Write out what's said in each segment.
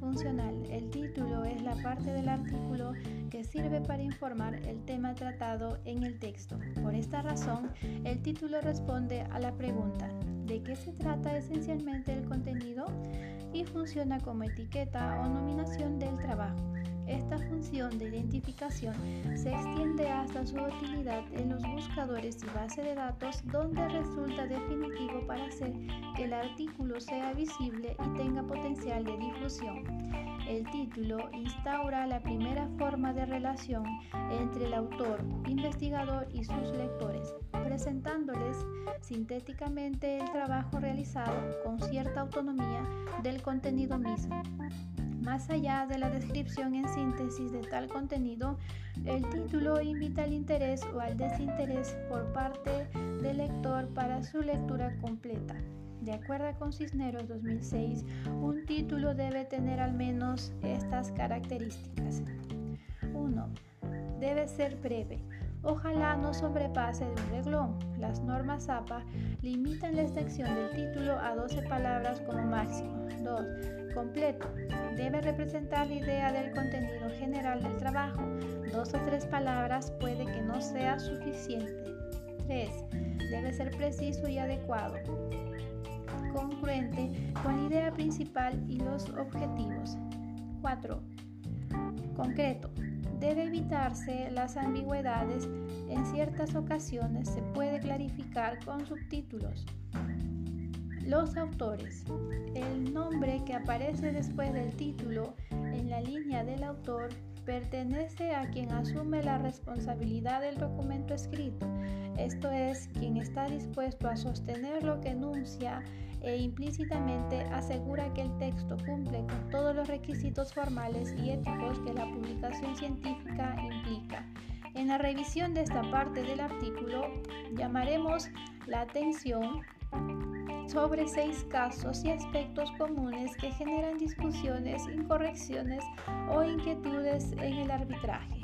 funcional, el título es la parte del artículo que sirve para informar el tema tratado en el texto. Por esta razón, el título responde a la pregunta ¿de qué se trata esencialmente el contenido? y funciona como etiqueta o nominación del trabajo. Esta función de identificación se extiende su utilidad en los buscadores y base de datos donde resulta definitivo para hacer que el artículo sea visible y tenga potencial de difusión. El título instaura la primera forma de relación entre el autor, investigador y sus lectores, presentándoles sintéticamente el trabajo realizado con cierta autonomía del contenido mismo. Más allá de la descripción en síntesis de tal contenido, el título invita al interés o al desinterés por parte del lector para su lectura completa. De acuerdo con Cisneros 2006, un título debe tener al menos estas características. 1. Debe ser breve. Ojalá no sobrepase de un reglón. Las normas APA limitan la extensión del título a 12 palabras como máximo. 2 completo. Debe representar la idea del contenido general del trabajo. Dos o tres palabras puede que no sea suficiente. 3. Debe ser preciso y adecuado. Congruente con la idea principal y los objetivos. 4. Concreto. Debe evitarse las ambigüedades. En ciertas ocasiones se puede clarificar con subtítulos. Los autores. El nombre que aparece después del título en la línea del autor pertenece a quien asume la responsabilidad del documento escrito, esto es, quien está dispuesto a sostener lo que enuncia e implícitamente asegura que el texto cumple con todos los requisitos formales y éticos que la publicación científica implica. En la revisión de esta parte del artículo llamaremos la atención sobre seis casos y aspectos comunes que generan discusiones, incorrecciones o inquietudes en el arbitraje.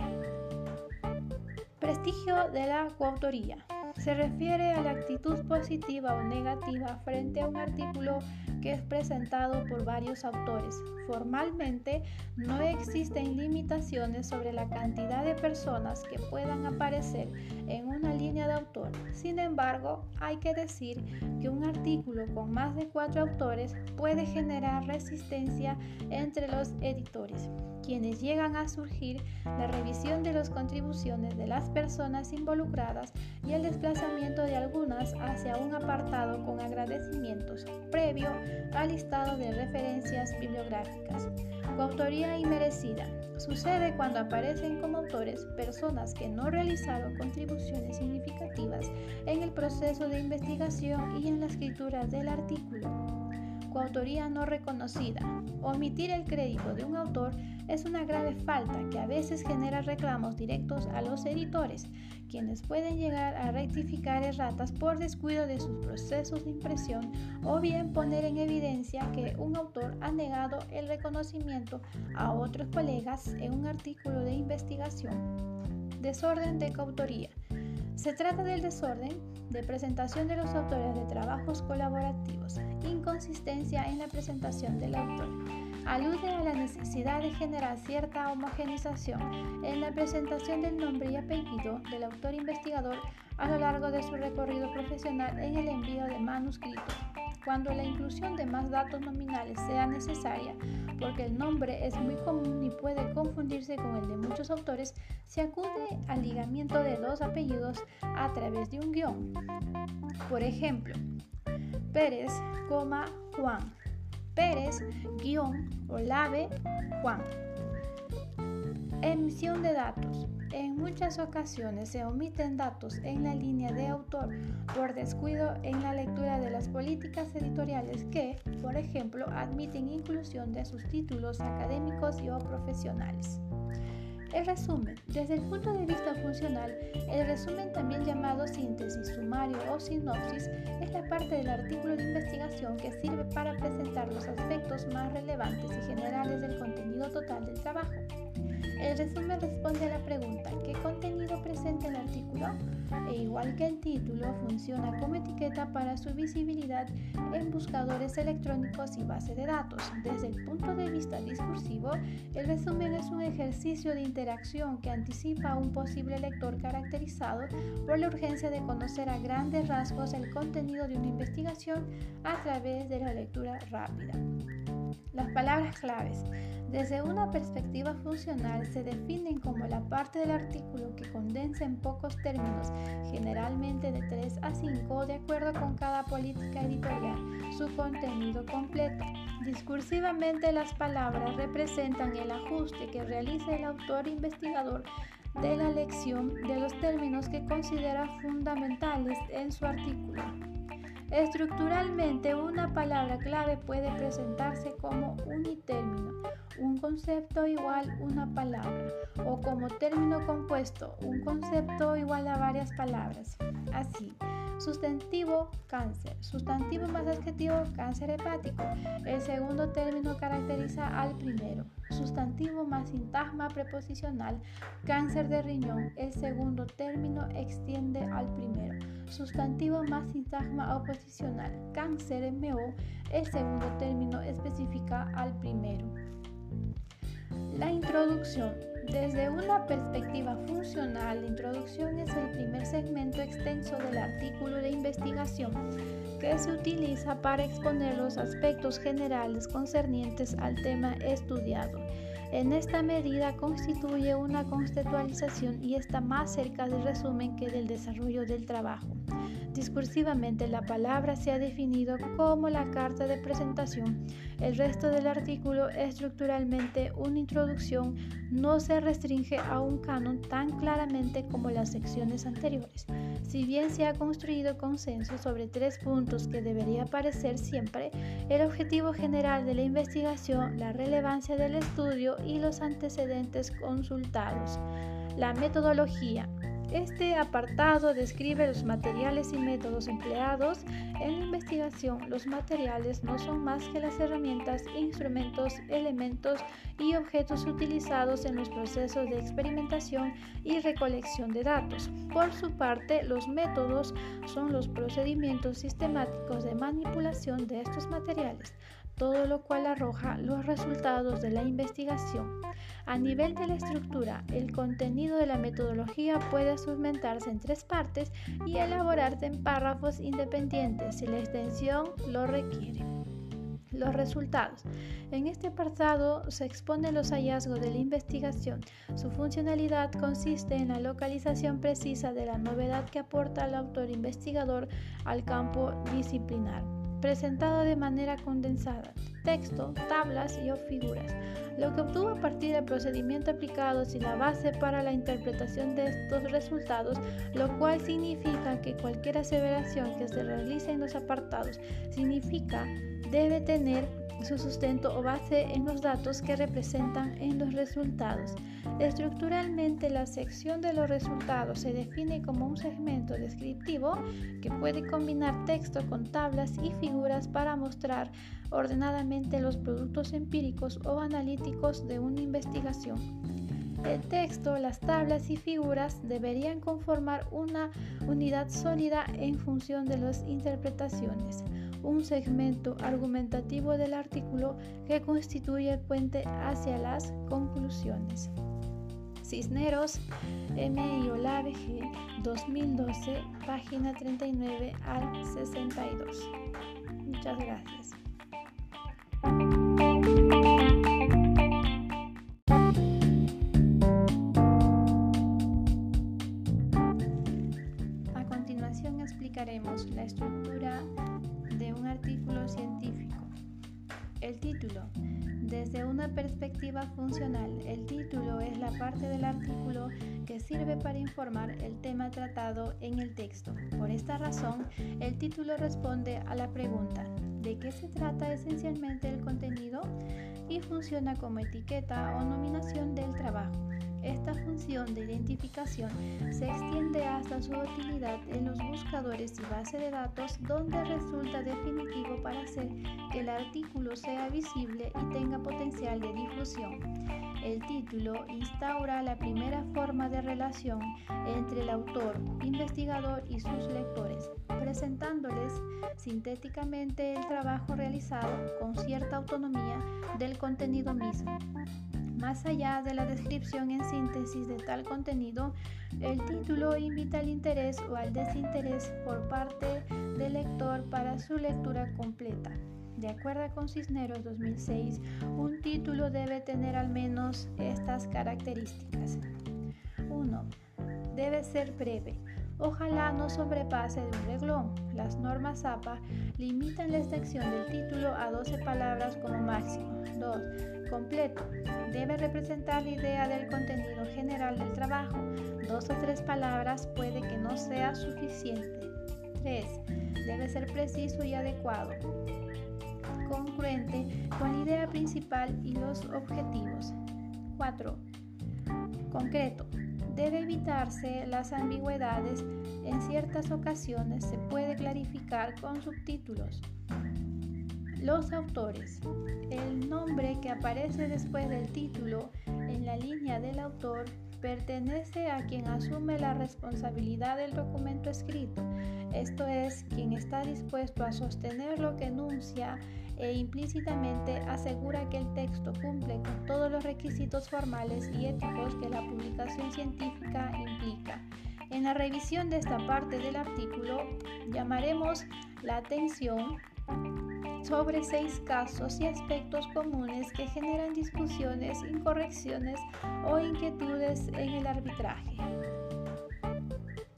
Prestigio de la coautoría. Se refiere a la actitud positiva o negativa frente a un artículo que es presentado por varios autores. Formalmente no existen limitaciones sobre la cantidad de personas que puedan aparecer en una línea de autor. Sin embargo, hay que decir que un artículo con más de cuatro autores puede generar resistencia entre los editores, quienes llegan a surgir la revisión de las contribuciones de las personas involucradas y el desplazamiento de algunas hacia un apartado con agradecimientos previo al listado de referencias bibliográficas. Coautoría inmerecida. Sucede cuando aparecen como autores personas que no realizaron contribuciones significativas en el proceso de investigación y en la escritura del artículo coautoría no reconocida. Omitir el crédito de un autor es una grave falta que a veces genera reclamos directos a los editores, quienes pueden llegar a rectificar erratas por descuido de sus procesos de impresión o bien poner en evidencia que un autor ha negado el reconocimiento a otros colegas en un artículo de investigación. Desorden de coautoría. Se trata del desorden de presentación de los autores de trabajos colaborativos, inconsistencia en la presentación del autor. Alude a la necesidad de generar cierta homogenización en la presentación del nombre y apellido del autor investigador a lo largo de su recorrido profesional en el envío de manuscrito. Cuando la inclusión de más datos nominales sea necesaria, porque el nombre es muy común y puede confundirse con el de muchos autores, se acude al ligamiento de dos apellidos a través de un guion. Por ejemplo, Pérez, Juan. Pérez, guion, Olave, Juan. Emisión de datos. En muchas ocasiones se omiten datos en la línea de autor por descuido en la lectura de las políticas editoriales que, por ejemplo, admiten inclusión de sus títulos académicos y o profesionales. El resumen. Desde el punto de vista funcional, el resumen también llamado síntesis, sumario o sinopsis es la parte del artículo de investigación que sirve para presentar los aspectos más relevantes y generales del contenido total del trabajo. El resumen responde a la pregunta ¿qué contenido presenta el artículo? E igual que el título, funciona como etiqueta para su visibilidad en buscadores electrónicos y base de datos. Desde el punto de vista discursivo, el resumen es un ejercicio de interacción que anticipa a un posible lector caracterizado por la urgencia de conocer a grandes rasgos el contenido de una investigación a través de la lectura rápida. Las palabras claves. Desde una perspectiva funcional se definen como la parte del artículo que condensa en pocos términos, generalmente de 3 a 5, de acuerdo con cada política editorial, su contenido completo. Discursivamente las palabras representan el ajuste que realiza el autor investigador de la lección de los términos que considera fundamentales en su artículo. Estructuralmente, una palabra clave puede presentarse como unitérmino, un concepto igual una palabra, o como término compuesto, un concepto igual a varias palabras. Así, sustantivo cáncer, sustantivo más adjetivo cáncer hepático. El segundo término caracteriza al primero. Sustantivo más sintagma preposicional cáncer de riñón. El segundo término extiende al primero sustantivo más sintagma oposicional, cáncer MO, el segundo término especifica al primero. La introducción. Desde una perspectiva funcional, la introducción es el primer segmento extenso del artículo de investigación que se utiliza para exponer los aspectos generales concernientes al tema estudiado. En esta medida constituye una conceptualización y está más cerca del resumen que del desarrollo del trabajo. Discursivamente la palabra se ha definido como la carta de presentación. El resto del artículo, estructuralmente una introducción, no se restringe a un canon tan claramente como las secciones anteriores. Si bien se ha construido consenso sobre tres puntos que debería aparecer siempre, el objetivo general de la investigación, la relevancia del estudio y los antecedentes consultados. La metodología. Este apartado describe los materiales y métodos empleados en la investigación. Los materiales no son más que las herramientas, instrumentos, elementos y objetos utilizados en los procesos de experimentación y recolección de datos. Por su parte, los métodos son los procedimientos sistemáticos de manipulación de estos materiales todo lo cual arroja los resultados de la investigación. A nivel de la estructura, el contenido de la metodología puede segmentarse en tres partes y elaborarse en párrafos independientes si la extensión lo requiere. Los resultados. En este apartado se exponen los hallazgos de la investigación. Su funcionalidad consiste en la localización precisa de la novedad que aporta el autor investigador al campo disciplinar presentado de manera condensada, texto, tablas y o figuras, lo que obtuvo a partir del procedimiento aplicado y la base para la interpretación de estos resultados, lo cual significa que cualquier aseveración que se realice en los apartados significa debe tener su sustento o base en los datos que representan en los resultados. Estructuralmente, la sección de los resultados se define como un segmento descriptivo que puede combinar texto con tablas y figuras para mostrar ordenadamente los productos empíricos o analíticos de una investigación. El texto, las tablas y figuras deberían conformar una unidad sólida en función de las interpretaciones un segmento argumentativo del artículo que constituye el puente hacia las conclusiones. Cisneros, M. y Olave G. 2012, página 39 al 62. Muchas gracias. Desde una perspectiva funcional, el título es la parte del artículo que sirve para informar el tema tratado en el texto. Por esta razón, el título responde a la pregunta ¿de qué se trata esencialmente el contenido? y funciona como etiqueta o nominación del trabajo. Esta función de identificación se extiende hasta su utilidad en los buscadores y base de datos donde resulta definitivo para hacer que el artículo sea visible y tenga potencial de difusión. El título instaura la primera forma de relación entre el autor, investigador y sus lectores, presentándoles sintéticamente el trabajo realizado con cierta autonomía del contenido mismo. Más allá de la descripción en síntesis de tal contenido, el título invita al interés o al desinterés por parte del lector para su lectura completa. De acuerdo con Cisneros 2006, un título debe tener al menos estas características. 1. Debe ser breve. Ojalá no sobrepase de un reglón. Las normas APA limitan la extensión del título a 12 palabras como máximo. 2. Completo. Debe representar la idea del contenido general del trabajo. Dos o tres palabras puede que no sea suficiente. 3. Debe ser preciso y adecuado congruente con la idea principal y los objetivos. 4. Concreto. Debe evitarse las ambigüedades. En ciertas ocasiones se puede clarificar con subtítulos. Los autores. El nombre que aparece después del título en la línea del autor pertenece a quien asume la responsabilidad del documento escrito, esto es, quien está dispuesto a sostener lo que enuncia e implícitamente asegura que el texto cumple con todos los requisitos formales y éticos que la publicación científica implica. En la revisión de esta parte del artículo llamaremos la atención sobre seis casos y aspectos comunes que generan discusiones, incorrecciones o inquietudes en el arbitraje.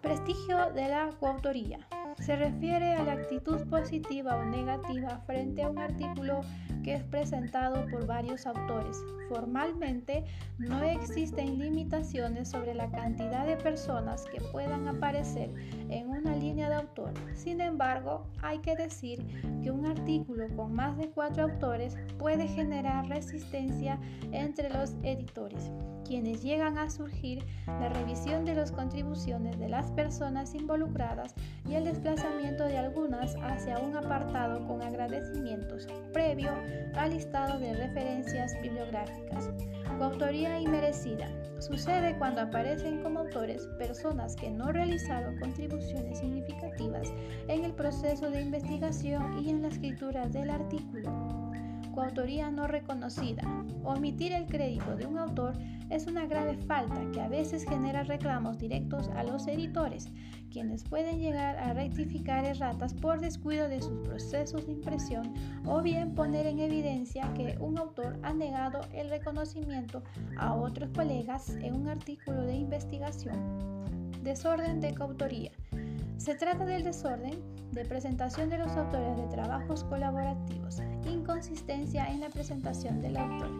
Prestigio de la coautoría. Se refiere a la actitud positiva o negativa frente a un artículo que es presentado por varios autores. Formalmente no existen limitaciones sobre la cantidad de personas que puedan aparecer en una línea de autor. Sin embargo, hay que decir que un artículo con más de cuatro autores puede generar resistencia entre los editores quienes llegan a surgir la revisión de las contribuciones de las personas involucradas y el desplazamiento de algunas hacia un apartado con agradecimientos previo al listado de referencias bibliográficas. Coautoría inmerecida. Sucede cuando aparecen como autores personas que no realizaron contribuciones significativas en el proceso de investigación y en la escritura del artículo coautoría no reconocida. Omitir el crédito de un autor es una grave falta que a veces genera reclamos directos a los editores, quienes pueden llegar a rectificar erratas por descuido de sus procesos de impresión o bien poner en evidencia que un autor ha negado el reconocimiento a otros colegas en un artículo de investigación. Desorden de coautoría. Se trata del desorden de presentación de los autores de trabajos colaborativos, inconsistencia en la presentación del autor.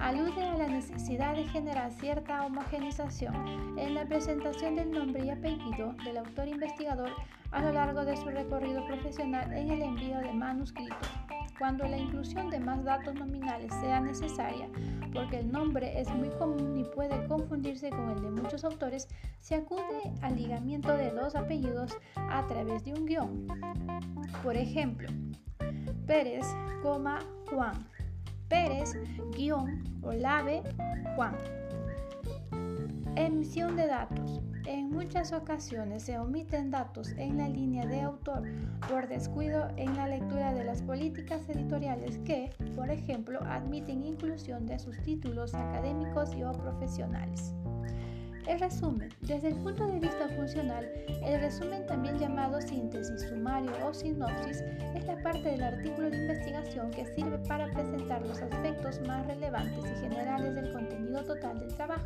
Alude a la necesidad de generar cierta homogenización en la presentación del nombre y apellido del autor investigador a lo largo de su recorrido profesional en el envío de manuscrito cuando la inclusión de más datos nominales sea necesaria, porque el nombre es muy común y puede confundirse con el de muchos autores, se acude al ligamiento de dos apellidos a través de un guion. Por ejemplo, Pérez, Juan. Pérez, guion, Olave, Juan. Emisión de datos. En muchas ocasiones se omiten datos en la línea de autor por descuido en la lectura de las políticas editoriales que, por ejemplo, admiten inclusión de sus títulos académicos y o profesionales. El resumen. Desde el punto de vista funcional, el resumen también llamado síntesis, sumario o sinopsis es la parte del artículo de investigación que sirve para presentar los aspectos más relevantes y generales del contenido total del trabajo.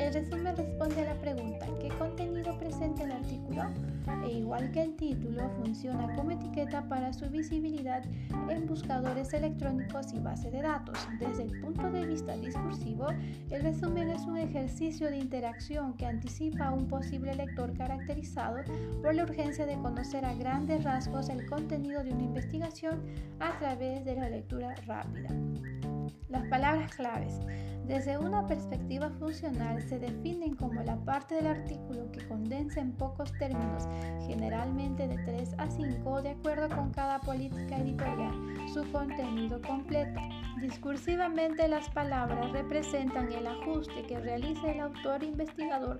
El resumen responde a la pregunta ¿qué contenido presenta el artículo? E igual que el título, funciona como etiqueta para su visibilidad en buscadores electrónicos y base de datos. Desde el punto de vista discursivo, el resumen es un ejercicio de interacción que anticipa a un posible lector caracterizado por la urgencia de conocer a grandes rasgos el contenido de una investigación a través de la lectura rápida. Las palabras claves. Desde una perspectiva funcional se definen como la parte del artículo que condensa en pocos términos, generalmente de 3 a 5, de acuerdo con cada política editorial, su contenido completo. Discursivamente las palabras representan el ajuste que realiza el autor investigador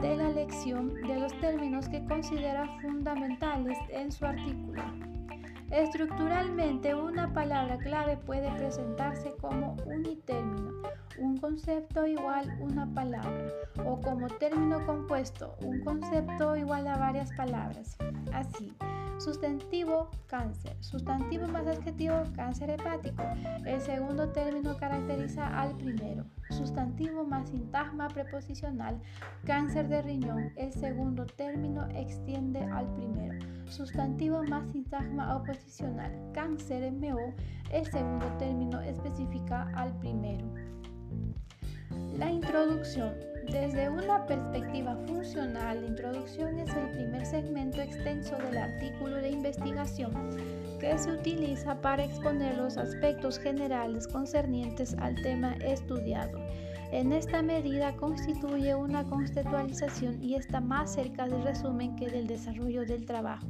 de la elección de los términos que considera fundamentales en su artículo. Estructuralmente, una palabra clave puede presentarse como unitérmino, un concepto igual una palabra, o como término compuesto, un concepto igual a varias palabras. Así, Sustantivo, cáncer. Sustantivo más adjetivo, cáncer hepático. El segundo término caracteriza al primero. Sustantivo más sintagma preposicional, cáncer de riñón. El segundo término extiende al primero. Sustantivo más sintagma oposicional, cáncer MO. El segundo término especifica al primero. La introducción. Desde una perspectiva funcional, la introducción es el primer segmento extenso del artículo de investigación que se utiliza para exponer los aspectos generales concernientes al tema estudiado. En esta medida constituye una conceptualización y está más cerca del resumen que del desarrollo del trabajo.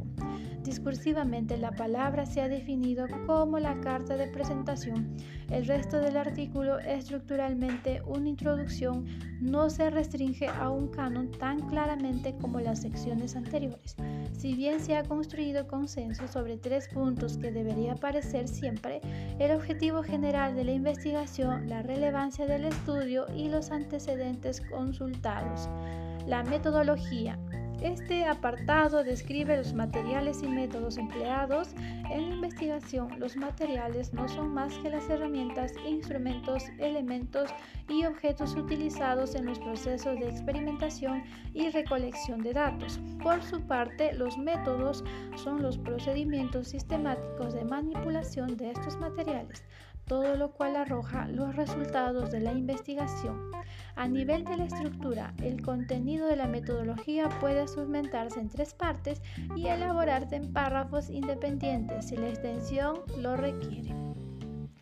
Discursivamente la palabra se ha definido como la carta de presentación. El resto del artículo, estructuralmente una introducción, no se restringe a un canon tan claramente como las secciones anteriores. Si bien se ha construido consenso sobre tres puntos que debería aparecer siempre, el objetivo general de la investigación, la relevancia del estudio y los antecedentes consultados. La metodología. Este apartado describe los materiales y métodos empleados en la investigación. Los materiales no son más que las herramientas, instrumentos, elementos y objetos utilizados en los procesos de experimentación y recolección de datos. Por su parte, los métodos son los procedimientos sistemáticos de manipulación de estos materiales todo lo cual arroja los resultados de la investigación. A nivel de la estructura, el contenido de la metodología puede segmentarse en tres partes y elaborarse en párrafos independientes si la extensión lo requiere.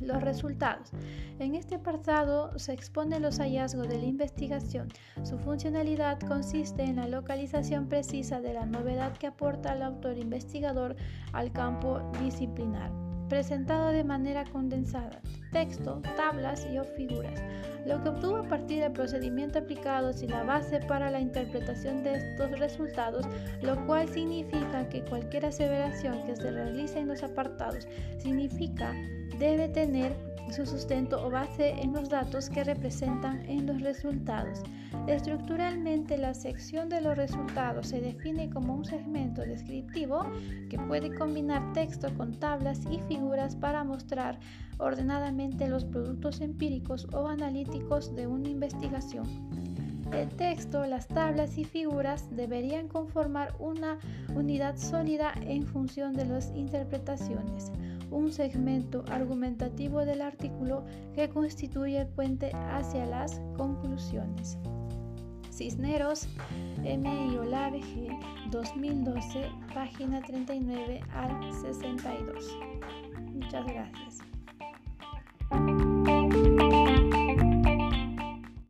Los resultados. En este apartado se exponen los hallazgos de la investigación. Su funcionalidad consiste en la localización precisa de la novedad que aporta el autor investigador al campo disciplinar presentado de manera condensada, texto, tablas y o figuras, lo que obtuvo a partir del procedimiento aplicado y la base para la interpretación de estos resultados, lo cual significa que cualquier aseveración que se realice en los apartados significa debe tener su sustento o base en los datos que representan en los resultados. Estructuralmente, la sección de los resultados se define como un segmento descriptivo que puede combinar texto con tablas y figuras para mostrar ordenadamente los productos empíricos o analíticos de una investigación. El texto, las tablas y figuras deberían conformar una unidad sólida en función de las interpretaciones un segmento argumentativo del artículo que constituye el puente hacia las conclusiones. Cisneros, M. y Olave G. 2012, página 39 al 62. Muchas gracias.